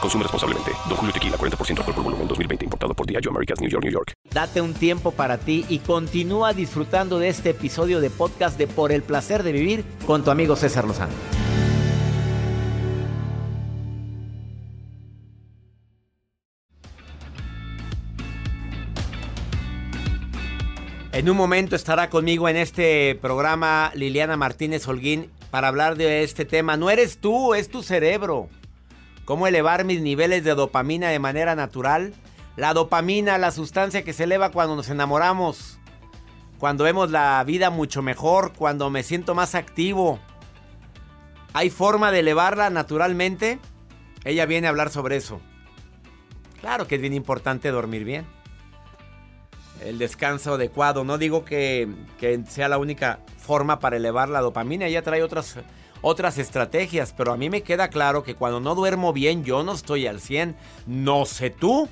Consume responsablemente. Don Julio Tequila, 40% alcohol por volumen, 2020. Importado por Diageo Americas, New York, New York. Date un tiempo para ti y continúa disfrutando de este episodio de podcast de Por el Placer de Vivir con tu amigo César Lozano. En un momento estará conmigo en este programa Liliana Martínez Holguín para hablar de este tema. No eres tú, es tu cerebro. ¿Cómo elevar mis niveles de dopamina de manera natural? La dopamina, la sustancia que se eleva cuando nos enamoramos, cuando vemos la vida mucho mejor, cuando me siento más activo. ¿Hay forma de elevarla naturalmente? Ella viene a hablar sobre eso. Claro que es bien importante dormir bien. El descanso adecuado. No digo que, sea la única forma para elevar la dopamina. Ella trae otras, otras estrategias. Pero a mí me queda claro que cuando no duermo bien, yo no estoy al 100. No sé tú.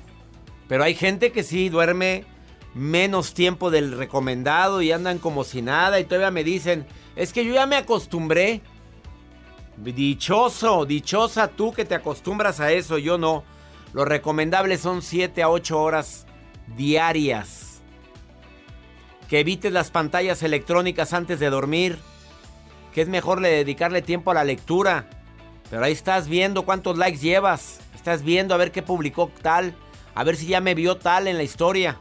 Pero hay gente que sí duerme menos tiempo del recomendado y andan como si nada. Y todavía me dicen, es que yo ya me acostumbré. Dichoso, dichosa tú que te acostumbras a eso, yo no. Lo recomendable son 7 a 8 horas diarias. Que evites las pantallas electrónicas antes de dormir. Que es mejor le dedicarle tiempo a la lectura. Pero ahí estás viendo cuántos likes llevas. Estás viendo a ver qué publicó tal. A ver si ya me vio tal en la historia.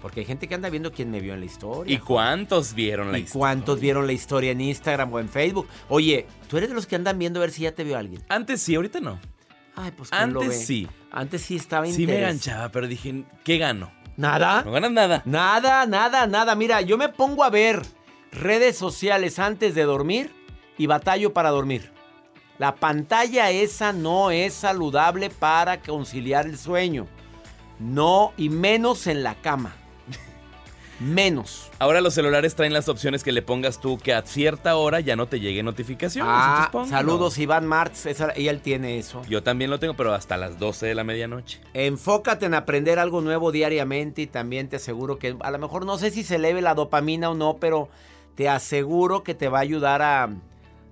Porque hay gente que anda viendo quién me vio en la historia. ¿Y cuántos vieron la ¿Y historia? cuántos vieron la historia en Instagram o en Facebook? Oye, ¿tú eres de los que andan viendo a ver si ya te vio alguien? Antes sí, ahorita no. Ay, pues ¿quién lo Antes ve? sí. Antes sí estaba Sí me enganchaba, pero dije, ¿qué gano? ¿Nada? No ganas nada. Nada, nada, nada. Mira, yo me pongo a ver redes sociales antes de dormir y batallo para dormir. La pantalla esa no es saludable para conciliar el sueño. No, y menos en la cama. Menos. Ahora los celulares traen las opciones que le pongas tú que a cierta hora ya no te llegue notificaciones. Ah, saludos Iván Martz, esa- y él tiene eso. Yo también lo tengo, pero hasta las 12 de la medianoche. Enfócate en aprender algo nuevo diariamente y también te aseguro que a lo mejor no sé si se eleve la dopamina o no, pero te aseguro que te va a ayudar a,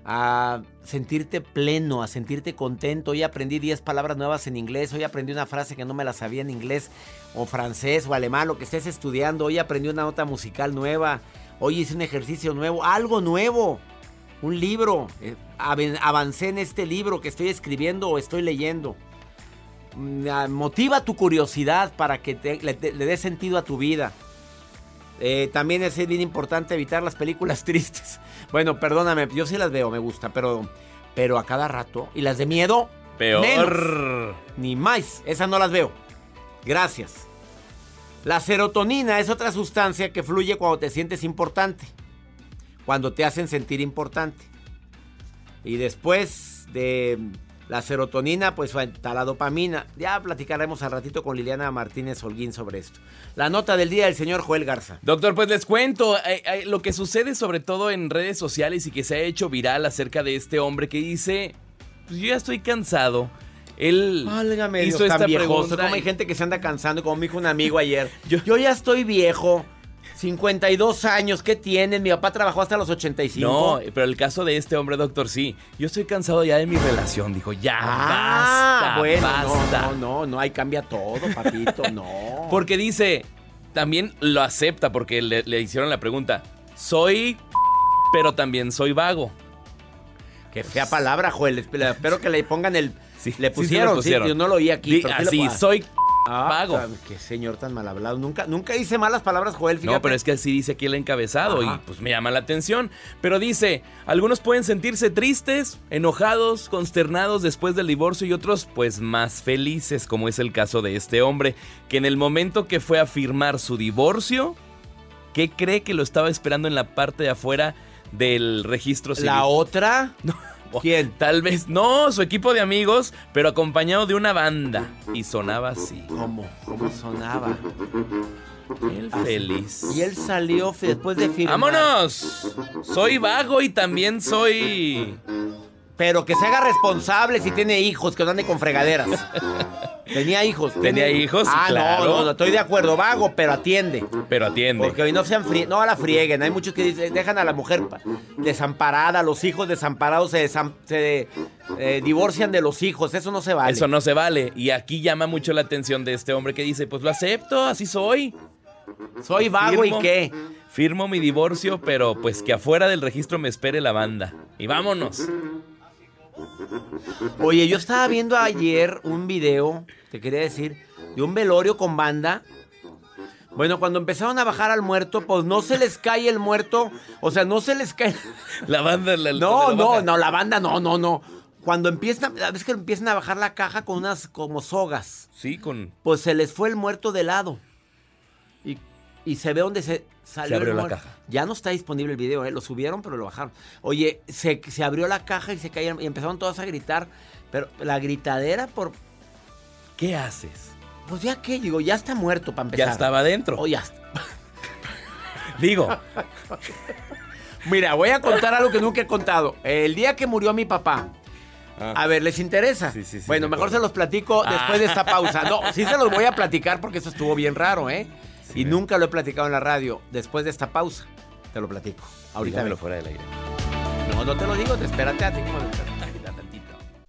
a sentirte pleno, a sentirte contento. Hoy aprendí 10 palabras nuevas en inglés, hoy aprendí una frase que no me la sabía en inglés o francés o alemán, lo que estés estudiando, hoy aprendí una nota musical nueva, hoy hice un ejercicio nuevo, algo nuevo. Un libro, eh, avancé en este libro que estoy escribiendo o estoy leyendo. Mm, ah, motiva tu curiosidad para que te- le, le dé sentido a tu vida. Eh, también es bien importante evitar las películas tristes. Bueno, perdóname, yo sí las veo, me gusta, pero, pero a cada rato. Y las de miedo, Peor. menos. ni más. Esas no las veo. Gracias. La serotonina es otra sustancia que fluye cuando te sientes importante. Cuando te hacen sentir importante. Y después de la serotonina, pues está la dopamina. Ya platicaremos al ratito con Liliana Martínez Holguín sobre esto. La nota del día del señor Joel Garza. Doctor, pues les cuento eh, eh, lo que sucede sobre todo en redes sociales y que se ha hecho viral acerca de este hombre que dice, pues yo ya estoy cansado. Él Válgame Dios, hizo esta tan viejoso. pregunta. Como hay gente que se anda cansando, como me dijo un amigo ayer. Yo- Yo, ya estoy viejo. 52 años, ¿qué tienen? Mi papá trabajó hasta los 85. No, pero el caso de este hombre, doctor, sí. Yo estoy cansado ya de mi relación. Dijo, ya, Ah, basta, bueno, basta. no, no, no, no, ahí cambia todo, papito, no. Porque dice, también lo acepta porque le, le hicieron la pregunta. Soy, pero también soy vago. Qué fea palabra, Joel. Esp- Espero que le pongan el. Sí, le sí, sí pusieron, sí, pusieron. yo no lo oí aquí. Di- sí así, soy, Ah, vago. Qué señor tan mal hablado. Nunca, nunca dice malas palabras, Joel, fíjate. No, pero es que así dice aquí el encabezado Ajá. y pues me llama la atención. Pero dice, algunos pueden sentirse tristes, enojados, consternados después del divorcio y otros pues más felices, como es el caso de este hombre, que en el momento que fue a firmar su divorcio, ¿qué cree que lo estaba esperando en la parte de afuera del registro civil? ¿La otra? ¿Quién? Tal vez no, su equipo de amigos, pero acompañado de una banda. Y sonaba así. ¿Cómo? ¿Cómo sonaba? Él feliz. Y él salió después de firmar. ¡Vámonos! Soy vago y también soy. Pero que se haga responsable si tiene hijos, que no ande con fregaderas. Tenía hijos. ¿Tenía hijos? Ah, claro. no, no, estoy de acuerdo, vago, pero atiende. Pero atiende. Porque hoy no sean frie- no la frieguen. Hay muchos que dicen, dejan a la mujer pa- desamparada, los hijos desamparados se, desam- se, eh, divorcian de los hijos. Eso no se vale. Eso no se vale. Y aquí llama mucho la atención de este hombre que dice: Pues lo acepto, así soy. Soy vago Firmo. y qué. Firmo mi divorcio, pero pues que afuera del registro me espere la banda. Y vámonos. Oye, yo estaba viendo ayer un video, te quería decir, de un velorio con banda. Bueno, cuando empezaron a bajar al muerto, pues no se les cae el muerto. O sea, no se les cae. La banda. La, No, la no, no, la banda no, no, no. Cuando empiezan, a veces que empiezan a bajar la caja con unas como sogas, Sí, con. pues se les fue el muerto de lado. Y, se ve donde se salió abrió el la caja. Ya no está disponible el video, ¿eh? lo subieron, pero lo bajaron. Oye, se, se abrió la caja y se cayeron y empezaron todos a gritar. Pero la gritadera por. ¿Qué haces? Pues ya qué, digo, ya está muerto para empezar. Ya estaba adentro. Oh, ya está. Digo, Mira, voy a contar algo que nunca he contado. El día que murió mi papá. A ver, ¿les interesa? Ah. Sí, sí, sí, bueno, me mejor se los platico Ah. después de esta pausa. No, sí se los voy a platicar porque eso estuvo bien raro, ¿eh? Sí, y nunca lo he platicado en la radio. Después de esta pausa, te lo platico. Ahorita dígamelo fuera del aire. No, no te lo digo, te espérate a ti como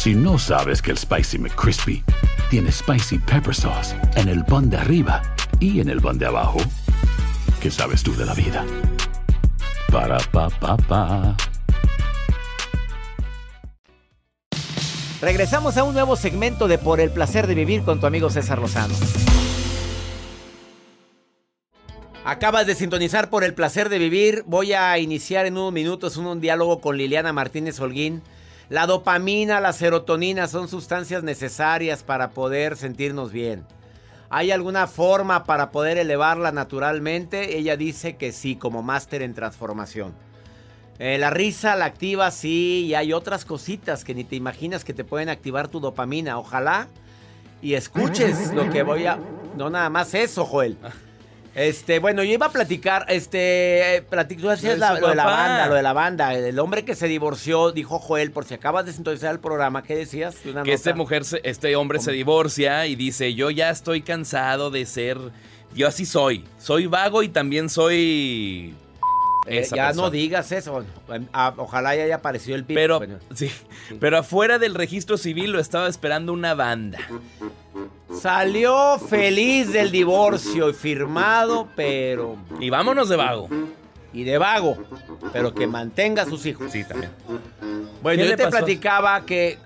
Si no sabes que el Spicy McCrispy tiene Spicy Pepper Sauce en el pan de arriba y en el pan de abajo, ¿qué sabes tú de la vida? Para, pa, pa, pa. Regresamos a un nuevo segmento de Por el placer de vivir con tu amigo César Lozano. Acabas de sintonizar por el placer de vivir. Voy a iniciar en unos minutos un, un diálogo con Liliana Martínez Holguín. La dopamina, la serotonina son sustancias necesarias para poder sentirnos bien. ¿Hay alguna forma para poder elevarla naturalmente? Ella dice que sí, como máster en transformación. Eh, la risa la activa, sí, y hay otras cositas que ni te imaginas que te pueden activar tu dopamina. Ojalá y escuches lo que voy a... No nada más eso, Joel. Este, bueno, yo iba a platicar, este, eh, platic- tú de la- lo de la banda, lo de la banda, el hombre que se divorció, dijo Joel, por si acabas de sintonizar el programa, ¿qué decías? Una que nota. este mujer, este hombre se divorcia y dice, yo ya estoy cansado de ser, yo así soy, soy vago y también soy... Eh, esa ya persona". no digas eso, Ah, ojalá ya haya aparecido el pip. Pero, Bueno. sí, pero afuera del registro civil lo estaba esperando una banda. Salió feliz del divorcio y firmado, pero... Y vámonos de vago. Y de vago, pero que mantenga a sus hijos. Sí, también. Bueno, ¿Qué yo te pasó? platicaba que,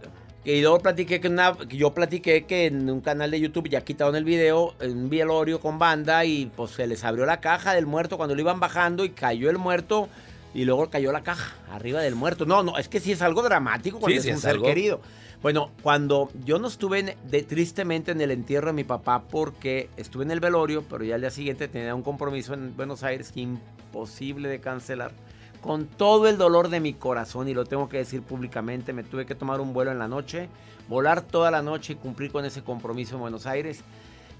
que yo platiqué que, una- yo platiqué que en un canal de YouTube ya quitaron el video, en un velorio con banda y pues se les abrió la caja del muerto cuando lo iban bajando y cayó el muerto y luego cayó la caja arriba del muerto. No, no, es que sí es algo dramático cuando Sí, es sí un es ser algo. querido. Bueno, cuando yo no estuve en- de- tristemente en el entierro de mi papá porque estuve en el velorio, pero ya al día siguiente tenía un compromiso en Buenos Aires imposible de cancelar. Con todo el dolor de mi corazón, y lo tengo que decir públicamente, me tuve que tomar un vuelo en la noche, volar toda la noche y cumplir con ese compromiso en Buenos Aires.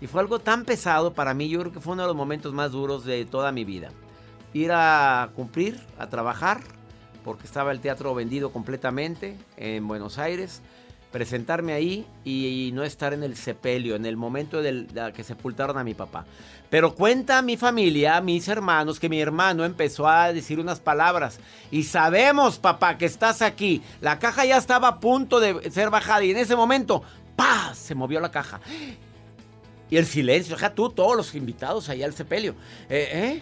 Y fue algo tan pesado para mí, yo creo que fue uno de los momentos más duros de toda mi vida. Ir a cumplir, a trabajar, porque estaba el teatro vendido completamente en Buenos Aires. Presentarme ahí y, no estar en el sepelio, en el momento del, de que sepultaron a mi papá. Pero cuenta mi familia, mis hermanos, que mi hermano empezó a decir unas palabras. Y sabemos, papá, que estás aquí. La caja ya estaba a punto de ser bajada y en ese momento, ¡pa! Se movió la caja. Y el silencio, deja tú, todos los invitados ahí al sepelio. ¿Eh?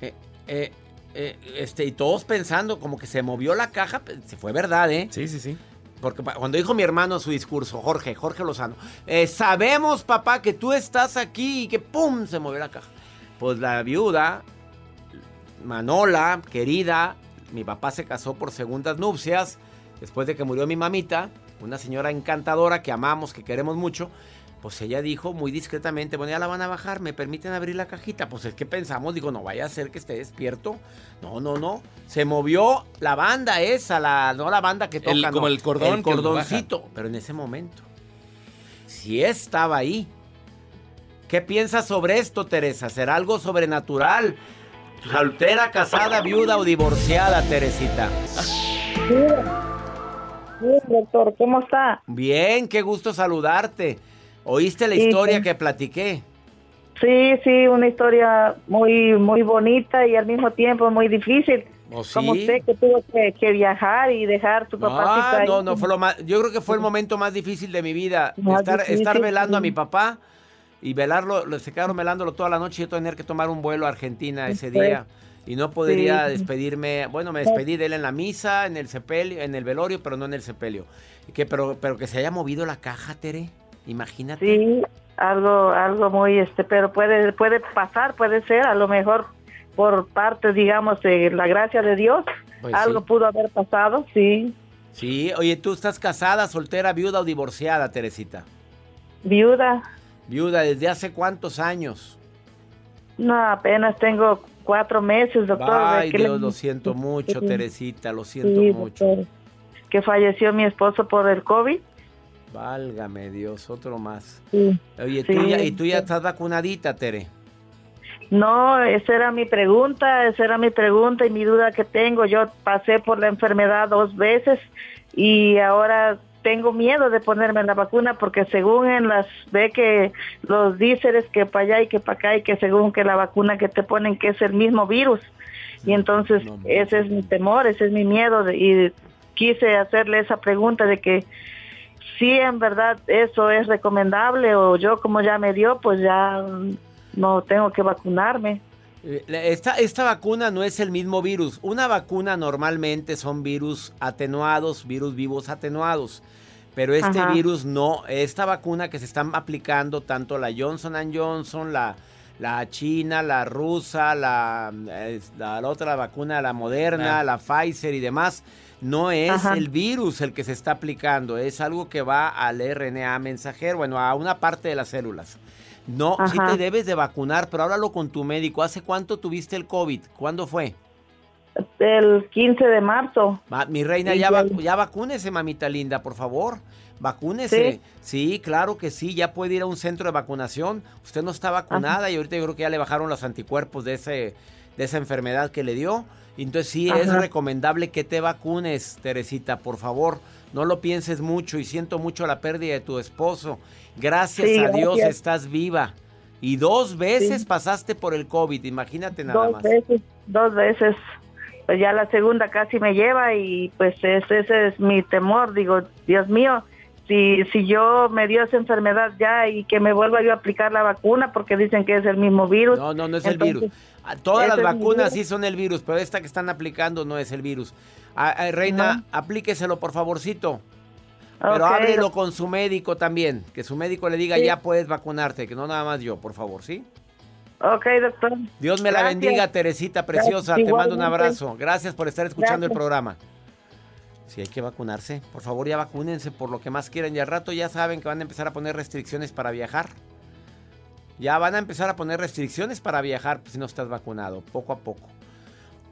¿Eh? eh, eh este, y todos pensando como que se movió la caja, se fue verdad, ¿eh? Sí, sí, sí. Porque cuando dijo mi hermano su discurso, Jorge, Jorge Lozano, eh, sabemos, papá, que tú estás aquí y que ¡pum! se movió la caja. Pues la viuda, Manola, querida, mi papá se casó por segundas nupcias después de que murió mi mamita, una señora encantadora que amamos, que queremos mucho. Pues ella dijo muy discretamente, bueno, ya la van a bajar, ¿me permiten abrir la cajita? Pues es que pensamos, digo, no vaya a ser que esté despierto. No, no, no. Se movió la banda esa, la, no la banda que toca, Como el cordón. El cordoncito, pero en ese momento. Si estaba ahí. ¿Qué piensas sobre esto, Teresa? ¿Será algo sobrenatural? ¿Soltera, casada, viuda o divorciada, Teresita? Sí, doctor, ¿cómo está? Bien, qué gusto saludarte. ¿Oíste la historia que platiqué? Sí, sí, una historia muy muy bonita y al mismo tiempo muy difícil. ¿Oh, Como usted que tuvo que, viajar y dejar tu papá. Ah, no, no, fue lo más, yo creo que fue el momento más difícil de mi vida. estar, estar velando a mi papá y velarlo, se quedaron velándolo toda la noche y yo tener que tomar un vuelo a Argentina ese día. Y no podría despedirme, bueno, me despedí de él en la misa, en el sepelio, en el velorio, pero no en el sepelio. Que, pero, pero que se haya movido la caja, Tere. Imagínate. Sí, algo, algo muy, este, pero puede, puede pasar, puede ser, a lo mejor por parte, digamos, de la gracia de Dios, pues algo pudo haber pasado, sí. Sí, oye, ¿tú estás casada, soltera, viuda o divorciada, Teresita? Viuda. Viuda, ¿desde hace cuántos años? No, apenas tengo cuatro meses, doctor. Ay, Dios, lo siento mucho, Teresita, lo siento mucho. que falleció mi esposo por el COVID. Válgame Dios, otro más. Oye, ¿tú ya, ¿y tú ya estás vacunadita, Tere? No, esa era mi pregunta, esa era mi pregunta y mi duda que tengo. Yo pasé por la enfermedad dos veces y ahora tengo miedo de ponerme la vacuna porque según en las ve que los díceres que para allá y que para acá y que según que la vacuna que te ponen que es el mismo virus y entonces ese es mi temor, ese es mi miedo y quise hacerle esa pregunta de que si en verdad eso es recomendable o yo como ya me dio, pues ya no tengo que vacunarme. Eh, esta, esta vacuna no es el mismo virus. Una vacuna normalmente son virus atenuados, virus vivos atenuados. Pero este virus no, esta vacuna que se están aplicando, tanto la Johnson Johnson, la, la china, la rusa, la, la, otra vacuna, la moderna, ah. la Pfizer y demás, no es el virus el que se está aplicando, es algo que va al RNA mensajero, bueno, a una parte de las células. No, sí te debes de vacunar, pero háblalo con tu médico. ¿Hace cuánto tuviste el COVID? ¿Cuándo fue? El 15 de marzo. mi reina, ya, ya vacúnese, mamita linda, por favor. Vacúnese. ¿Sí? claro que sí. Ya puede ir a un centro de vacunación. Usted no está vacunada y ahorita yo creo que ya le bajaron los anticuerpos de, ese, de esa enfermedad que le dio. Entonces sí es recomendable que te vacunes, Teresita, por favor. No lo pienses mucho y siento mucho la pérdida de tu esposo. Gracias a Dios estás viva. Y dos veces pasaste por el COVID, imagínate nada dos Veces, dos veces. Pues ya la segunda casi me lleva y pues ese, ese es mi temor. Digo, Dios mío, si, si yo me dio esa enfermedad ya y que me vuelva yo a aplicar la vacuna porque dicen que es el mismo virus. No, no, no es el virus. Ah, todas las vacunas sí son el virus, pero esta que están aplicando no es el virus. Ah, ah, reina, aplíqueselo por favorcito. Pero háblelo con su médico también, que su médico le diga ya puedes vacunarte, que no nada más yo, por favor, ¿sí? Ok, doctor. Dios me la bendiga, Teresita preciosa. Te mando un abrazo. Gracias por estar escuchando el programa. Si hay que vacunarse, por favor ya vacúnense por lo que más quieran. Y al rato ya saben que van a empezar a poner restricciones para viajar. Ya van a empezar a poner restricciones para viajar si no estás vacunado, poco a poco.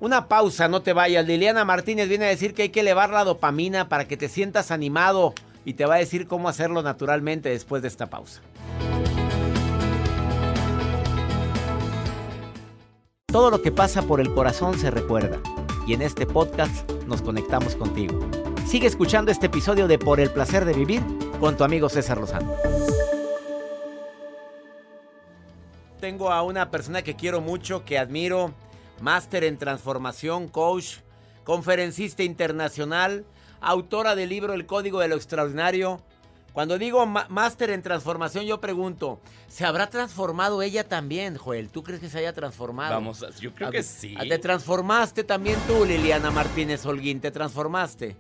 Una pausa, no te vayas. Liliana Martínez viene a decir que hay que elevar la dopamina para que te sientas animado y te va a decir cómo hacerlo naturalmente después de esta pausa. Todo lo que pasa por el corazón se recuerda y en este podcast nos conectamos contigo. Sigue escuchando este episodio de Por el placer de vivir con tu amigo César Lozano. Tengo a una persona que quiero mucho, que admiro, máster en transformación, coach, conferencista internacional, autora del libro El Código de lo Extraordinario. Cuando digo máster en transformación, yo pregunto, ¿se habrá transformado ella también, Joel? ¿Tú crees que se haya transformado? Vamos, yo creo que sí. ¿Te transformaste también tú, Liliana Martínez Holguín? ¿Te transformaste?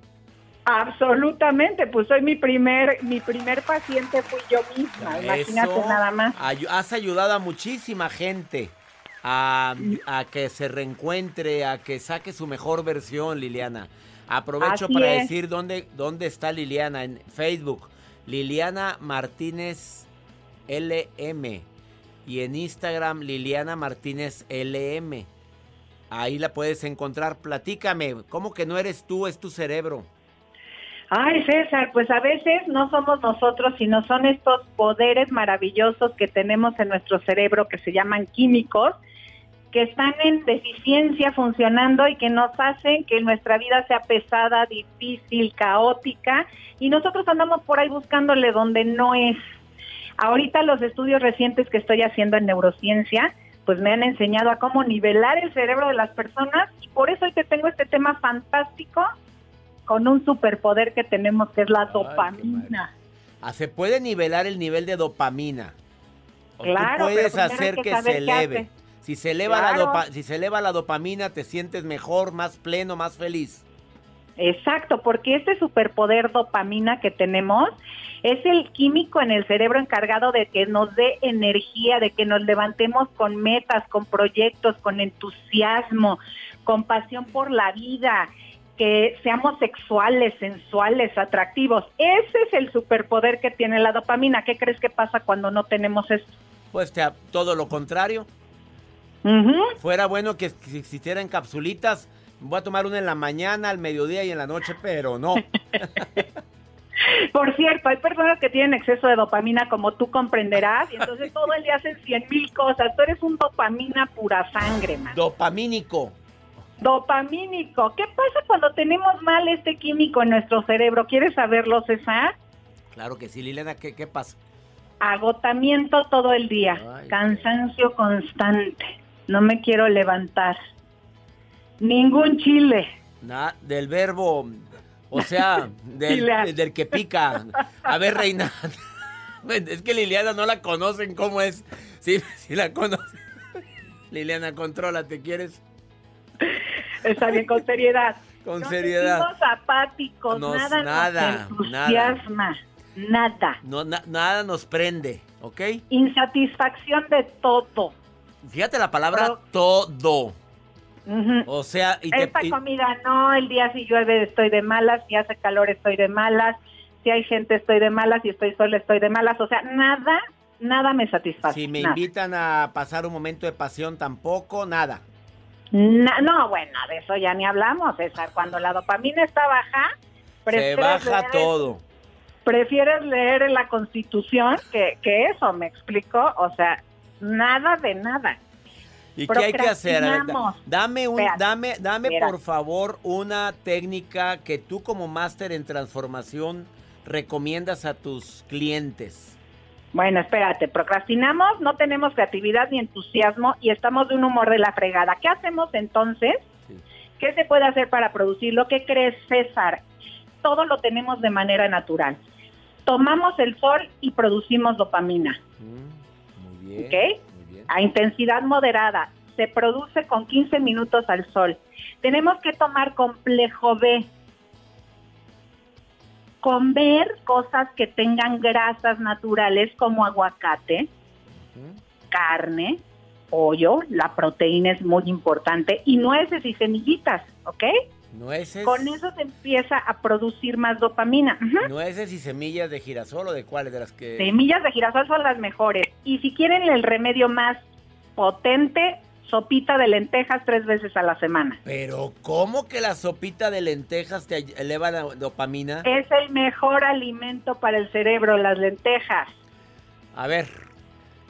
Absolutamente, pues soy mi primer, mi primer paciente fui yo misma, imagínate nada más. Has ayudado a muchísima gente a, que se reencuentre, a que saque su mejor versión, Liliana. Aprovecho para decir dónde, dónde está Liliana en Facebook. Liliana Martínez LM. Y en Instagram, Liliana Martínez LM. Ahí la puedes encontrar. Platícame, ¿cómo que no eres tú, es tu cerebro? Ay, César, pues a veces no somos nosotros, sino son estos poderes maravillosos que tenemos en nuestro cerebro que se llaman químicos, que están en deficiencia funcionando y que nos hacen que nuestra vida sea pesada, difícil, caótica, y nosotros andamos por ahí buscándole donde no es. Ahorita los estudios recientes que estoy haciendo en neurociencia, pues me han enseñado a cómo nivelar el cerebro de las personas y por eso hoy te tengo este tema fantástico con un superpoder que tenemos que es la dopamina. Ah, se puede nivelar el nivel de dopamina. claro, puedes hacer que, se eleve. Si se eleva la si se eleva la dopamina, te sientes mejor, más pleno, más feliz. Exacto, porque este superpoder dopamina que tenemos es el químico en el cerebro encargado de que nos dé energía, de que nos levantemos con metas, con proyectos, con entusiasmo, con pasión por la vida que seamos sexuales, sensuales, atractivos. Ese es el superpoder que tiene la dopamina. ¿Qué crees que pasa cuando no tenemos eso? Pues todo lo contrario. Fuera bueno que existieran capsulitas. Voy a tomar una en la mañana, al mediodía y en la noche, pero no. Por cierto, hay personas que tienen exceso de dopamina, como tú comprenderás, y entonces todo el día hacen cien mil cosas. Tú eres un dopamina pura sangre, man. Dopamínico. Dopamínico. ¿Qué pasa cuando tenemos mal este químico en nuestro cerebro? ¿Quieres saberlo, César? Claro que sí, Liliana. ¿Qué, qué pasa? Agotamiento todo el día, cansancio constante, no me quiero levantar, ningún chile. Nada, del verbo, o sea, del, del que pica. A ver, Reina, es que Liliana no la conocen, ¿cómo es? Sí, sí la conocen. Liliana, contrólate, ¿quieres? Está bien, con seriedad. Con seriedad. Somos apáticos, nada, nada nos entusiasma, nada. No, nada nos prende, ¿ok? Insatisfacción de todo. Fíjate la palabra todo. O sea, y esta comida no, el día si llueve estoy de malas, si hace calor estoy de malas, si hay gente estoy de malas, si estoy sola estoy de malas, o sea, nada, nada me satisface. Si me invitan a pasar un momento de pasión tampoco, nada. No, bueno, de eso ya ni hablamos, César. Cuando la dopamina está baja, se baja todo. Prefieres leer en la Constitución que, que eso, me explico. O sea, nada de nada. ¿Y qué hay que hacer? dame un, dame, dame por favor una técnica que tú como máster en transformación recomiendas a tus clientes. Bueno, espérate, procrastinamos, no tenemos creatividad ni entusiasmo y estamos de un humor de la fregada. ¿Qué hacemos entonces? ¿Qué se puede hacer para producir? Lo que crees, César, todo lo tenemos de manera natural. Tomamos el sol y producimos dopamina. Mm, muy bien, muy bien. A intensidad moderada. Se produce con 15 minutos al sol. Tenemos que tomar complejo B comer cosas que tengan grasas naturales como aguacate, carne, pollo, la proteína es muy importante, y nueces y semillitas, ¿ok? Nueces. Con eso se empieza a producir más dopamina. Nueces y semillas de girasol o de cuáles de las que. Semillas de girasol son las mejores. Y si quieren el remedio más potente, sopita de lentejas tres veces a la semana. Pero ¿cómo que la sopita de lentejas te eleva la dopamina? Es el mejor alimento para el cerebro, las lentejas. A ver,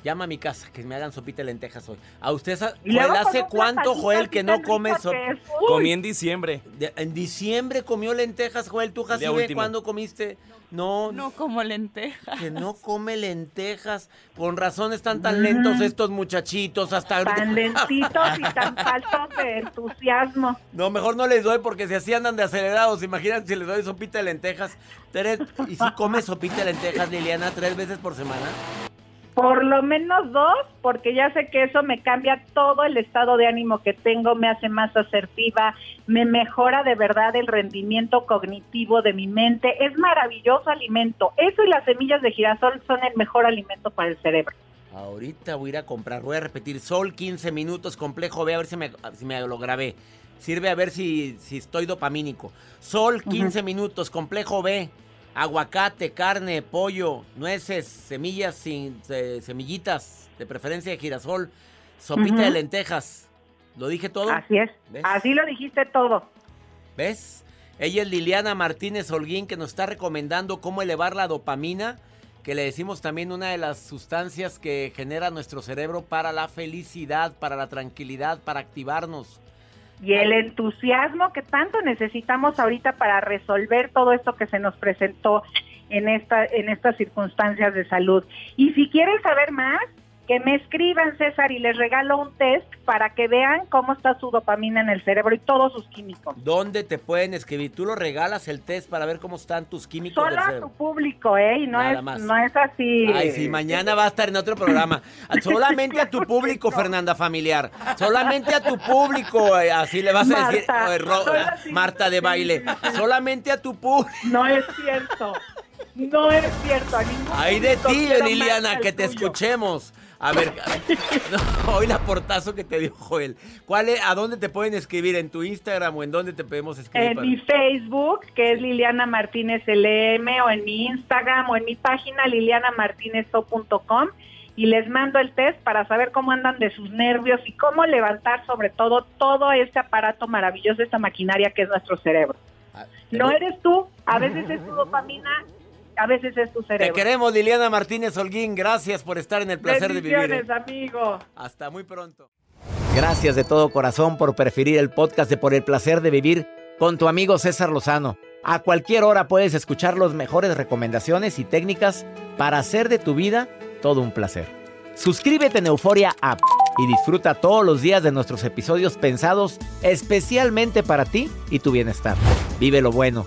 Llama a mi casa que me hagan sopita de lentejas hoy. ¿A usted Joel, hace cuánto, Joel, que no come. Uy, Comí en diciembre. En diciembre comió lentejas, Joel. ¿Tú, Jacibe, cuándo comiste? No, No como lenteja. que no come lentejas. Con razón están tan lentos estos muchachitos hasta ahorita. Tan lentitos y tan faltos de entusiasmo. No, mejor no les doy porque si así andan de acelerados. Imagínate si les doy sopita de lentejas. Tres, ¿Y si comes sopita de lentejas, Liliana, tres veces por semana? Por lo menos dos, porque ya sé que eso me cambia todo el estado de ánimo que tengo, me hace más asertiva, me mejora de verdad el rendimiento cognitivo de mi mente. Es maravilloso alimento. Eso y las semillas de girasol son el mejor alimento para el cerebro. Ahorita voy a ir a comprar. Voy a repetir. Sol 15 minutos, complejo. Ve a ver si me, si me lo grabé. Sirve a ver si, si estoy dopamínico. Sol 15 minutos, complejo B. Aguacate, carne, pollo, nueces, semillas sin eh, semillitas, de preferencia de girasol, sopita de lentejas. ¿Lo dije todo? Así es. ¿Ves? Así lo dijiste todo. ¿Ves? Ella es Liliana Martínez Holguín que nos está recomendando cómo elevar la dopamina, que le decimos también una de las sustancias que genera nuestro cerebro para la felicidad, para la tranquilidad, para activarnos. Y el entusiasmo que tanto necesitamos ahorita para resolver todo esto que se nos presentó en esta en estas circunstancias de salud. Y si quieren saber más, que me escriban César y les regalo un test para que vean cómo está su dopamina en el cerebro y todos sus químicos. ¿Dónde te pueden escribir? Tú lo regalas el test para ver cómo están tus químicos Solo del a tu público, ¿eh? Y no Nada es más. no es así. Ay, sí, mañana va a estar en otro programa. Solamente a tu público, Fernanda Familiar. Solamente a tu público, eh, así le vas a decir, Marta, eh, Ro-. Marta de baile. Solamente a tu público. No es cierto. No es cierto. A ningún Ay de ti, Liliana, que te tuyo. escuchemos. A ver, no, hoy la portazo que te dio Joel. ¿Cuál es, ¿A dónde te pueden escribir? ¿En tu Instagram o en dónde te podemos escribir? En para- mi Facebook, que es Liliana Martínez LM, o en mi Instagram, o en mi página lilianamartinezso.com y les mando el test para saber cómo andan de sus nervios y cómo levantar sobre todo todo este aparato maravilloso, esta maquinaria que es nuestro cerebro. Ah, No eres tú, a veces es tu dopamina, a veces es tu Te cerebro. queremos, Liliana Martínez Holguín. Gracias por estar en el placer de vivir. ¿eh? Amigo. Hasta muy pronto. Gracias de todo corazón por preferir el podcast de Por el placer de vivir con tu amigo César Lozano. A cualquier hora puedes escuchar las mejores recomendaciones y técnicas para hacer de tu vida todo un placer. Suscríbete en Euforia App y disfruta todos los días de nuestros episodios pensados especialmente para ti y tu bienestar. Vive lo bueno